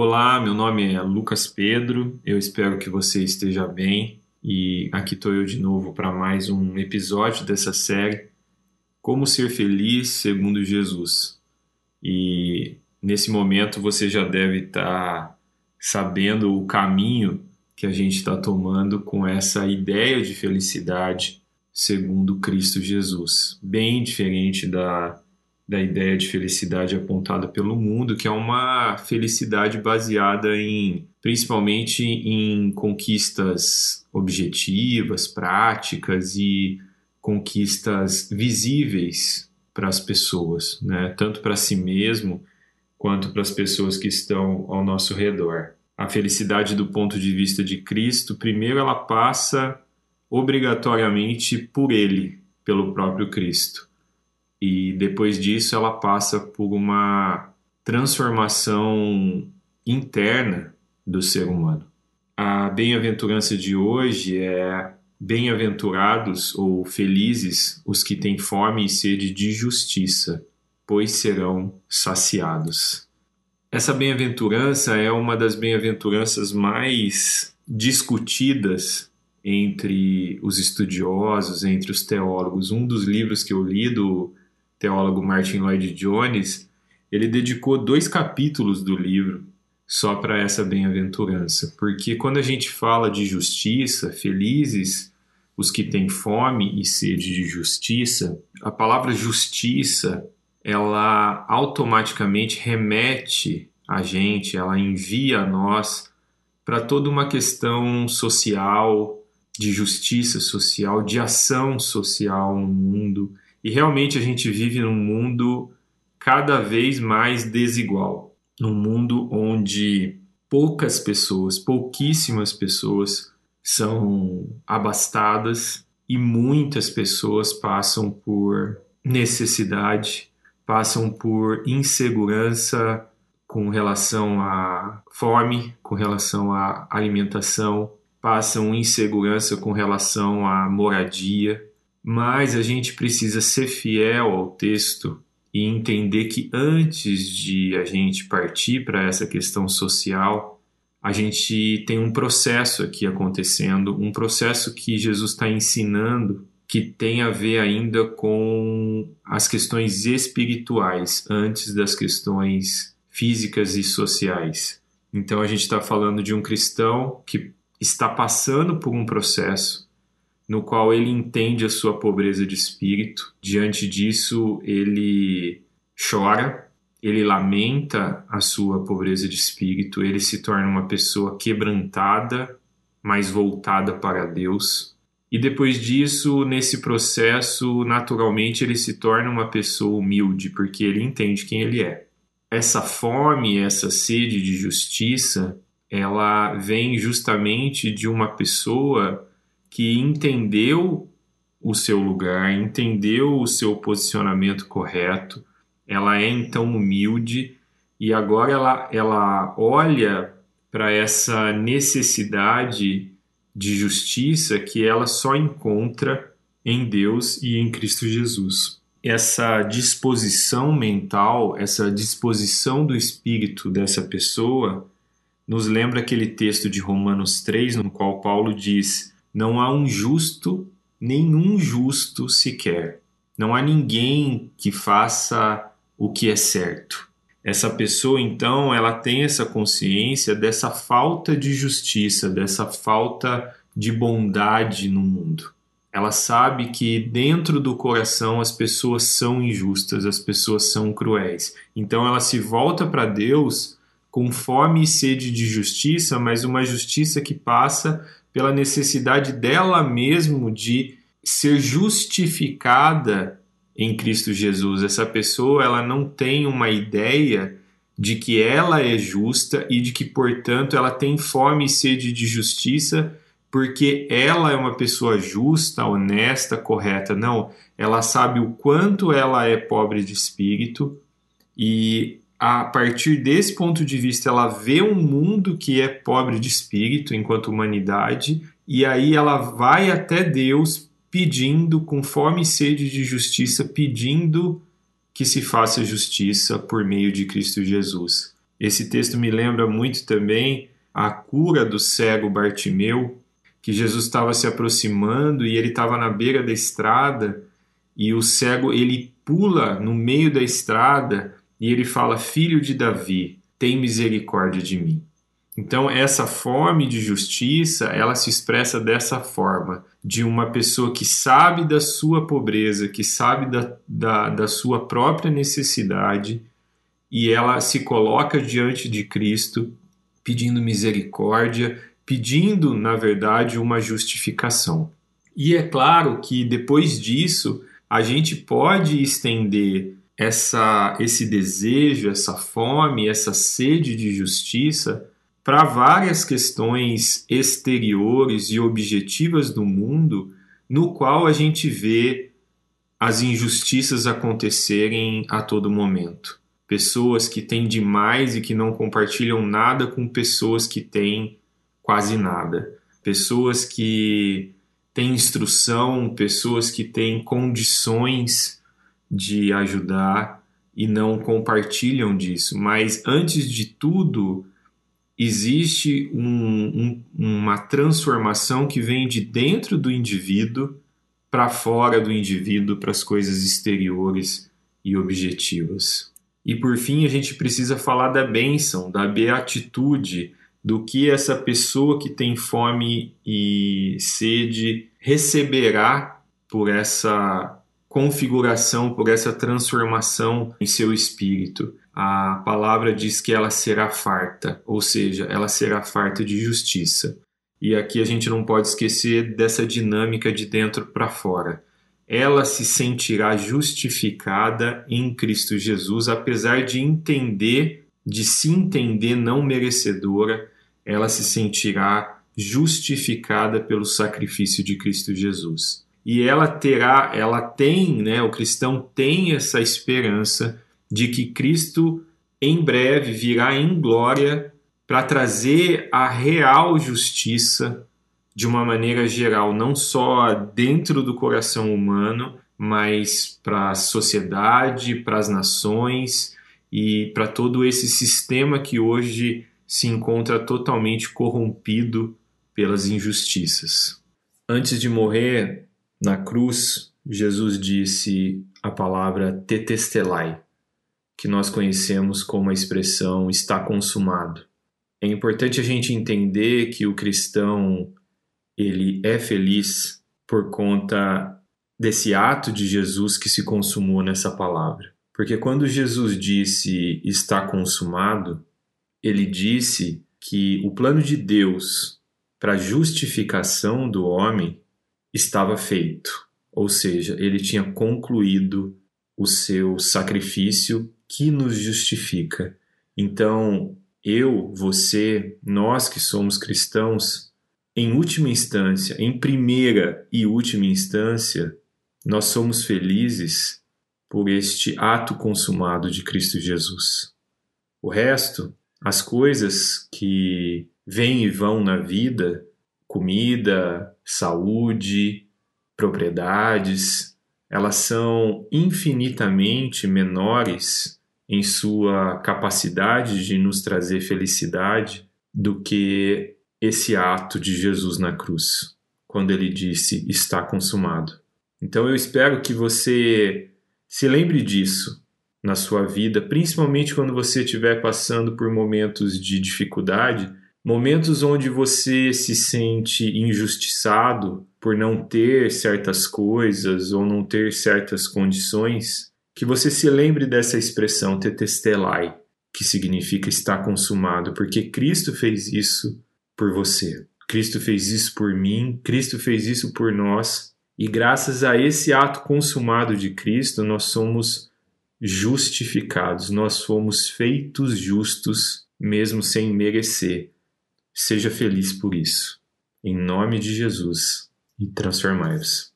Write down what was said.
Olá, meu nome é Lucas Pedro, eu espero que você esteja bem e aqui estou eu de novo para mais um episódio dessa série Como Ser Feliz Segundo Jesus. E nesse momento você já deve estar tá sabendo o caminho que a gente está tomando com essa ideia de felicidade segundo Cristo Jesus, bem diferente da da ideia de felicidade apontada pelo mundo, que é uma felicidade baseada em principalmente em conquistas objetivas, práticas e conquistas visíveis para as pessoas, né? tanto para si mesmo quanto para as pessoas que estão ao nosso redor. A felicidade do ponto de vista de Cristo, primeiro ela passa obrigatoriamente por ele, pelo próprio Cristo e depois disso ela passa por uma transformação interna do ser humano. A bem-aventurança de hoje é bem-aventurados ou felizes os que têm fome e sede de justiça, pois serão saciados. Essa bem-aventurança é uma das bem-aventuranças mais discutidas entre os estudiosos, entre os teólogos. Um dos livros que eu li do teólogo Martin Lloyd Jones, ele dedicou dois capítulos do livro só para essa bem-aventurança, porque quando a gente fala de justiça, felizes os que têm fome e sede de justiça, a palavra justiça ela automaticamente remete a gente, ela envia a nós para toda uma questão social, de justiça social, de ação social no mundo e realmente a gente vive num mundo cada vez mais desigual, num mundo onde poucas pessoas, pouquíssimas pessoas são abastadas e muitas pessoas passam por necessidade, passam por insegurança com relação à fome, com relação à alimentação, passam insegurança com relação à moradia, mas a gente precisa ser fiel ao texto e entender que antes de a gente partir para essa questão social, a gente tem um processo aqui acontecendo, um processo que Jesus está ensinando que tem a ver ainda com as questões espirituais antes das questões físicas e sociais. Então a gente está falando de um cristão que está passando por um processo no qual ele entende a sua pobreza de espírito. Diante disso, ele chora, ele lamenta a sua pobreza de espírito, ele se torna uma pessoa quebrantada, mas voltada para Deus. E depois disso, nesse processo, naturalmente ele se torna uma pessoa humilde, porque ele entende quem ele é. Essa fome, essa sede de justiça, ela vem justamente de uma pessoa que entendeu o seu lugar, entendeu o seu posicionamento correto, ela é então humilde e agora ela, ela olha para essa necessidade de justiça que ela só encontra em Deus e em Cristo Jesus. Essa disposição mental, essa disposição do espírito dessa pessoa, nos lembra aquele texto de Romanos 3, no qual Paulo diz: não há um justo, nenhum justo sequer. Não há ninguém que faça o que é certo. Essa pessoa, então, ela tem essa consciência dessa falta de justiça, dessa falta de bondade no mundo. Ela sabe que dentro do coração as pessoas são injustas, as pessoas são cruéis. Então ela se volta para Deus com fome e sede de justiça, mas uma justiça que passa pela necessidade dela mesmo de ser justificada em Cristo Jesus. Essa pessoa, ela não tem uma ideia de que ela é justa e de que, portanto, ela tem fome e sede de justiça porque ela é uma pessoa justa, honesta, correta. Não, ela sabe o quanto ela é pobre de espírito e a partir desse ponto de vista, ela vê um mundo que é pobre de espírito enquanto humanidade, e aí ela vai até Deus pedindo, com fome e sede de justiça, pedindo que se faça justiça por meio de Cristo Jesus. Esse texto me lembra muito também a cura do cego Bartimeu, que Jesus estava se aproximando e ele estava na beira da estrada e o cego ele pula no meio da estrada e ele fala: Filho de Davi, tem misericórdia de mim. Então essa fome de justiça ela se expressa dessa forma de uma pessoa que sabe da sua pobreza, que sabe da, da, da sua própria necessidade e ela se coloca diante de Cristo pedindo misericórdia, pedindo, na verdade, uma justificação. E é claro que depois disso, a gente pode estender essa, esse desejo, essa fome, essa sede de justiça para várias questões exteriores e objetivas do mundo, no qual a gente vê as injustiças acontecerem a todo momento. Pessoas que têm demais e que não compartilham nada com pessoas que têm quase nada, pessoas que têm instrução, pessoas que têm condições de ajudar e não compartilham disso. Mas antes de tudo, existe um, um, uma transformação que vem de dentro do indivíduo para fora do indivíduo, para as coisas exteriores e objetivas. E por fim, a gente precisa falar da bênção, da beatitude, do que essa pessoa que tem fome e sede receberá por essa configuração, por essa transformação em seu espírito. A palavra diz que ela será farta, ou seja, ela será farta de justiça. E aqui a gente não pode esquecer dessa dinâmica de dentro para fora ela se sentirá justificada em Cristo Jesus, apesar de entender, de se entender não merecedora, ela se sentirá justificada pelo sacrifício de Cristo Jesus. E ela terá, ela tem, né, o cristão tem essa esperança de que Cristo em breve virá em glória para trazer a real justiça de uma maneira geral, não só dentro do coração humano, mas para a sociedade, para as nações e para todo esse sistema que hoje se encontra totalmente corrompido pelas injustiças. Antes de morrer na cruz, Jesus disse a palavra tetestelai, que nós conhecemos como a expressão está consumado. É importante a gente entender que o cristão ele é feliz por conta desse ato de Jesus que se consumou nessa palavra. Porque quando Jesus disse está consumado, ele disse que o plano de Deus para a justificação do homem estava feito, ou seja, ele tinha concluído o seu sacrifício que nos justifica. Então, eu, você, nós que somos cristãos, em última instância, em primeira e última instância, nós somos felizes por este ato consumado de Cristo Jesus. O resto, as coisas que vêm e vão na vida, comida, saúde, propriedades, elas são infinitamente menores em sua capacidade de nos trazer felicidade do que esse ato de Jesus na cruz, quando ele disse: Está consumado. Então eu espero que você se lembre disso na sua vida, principalmente quando você estiver passando por momentos de dificuldade, momentos onde você se sente injustiçado por não ter certas coisas ou não ter certas condições, que você se lembre dessa expressão tetestelai, que significa estar consumado, porque Cristo fez isso por você. Cristo fez isso por mim, Cristo fez isso por nós, e graças a esse ato consumado de Cristo, nós somos justificados, nós fomos feitos justos, mesmo sem merecer. Seja feliz por isso. Em nome de Jesus, e transformai-vos.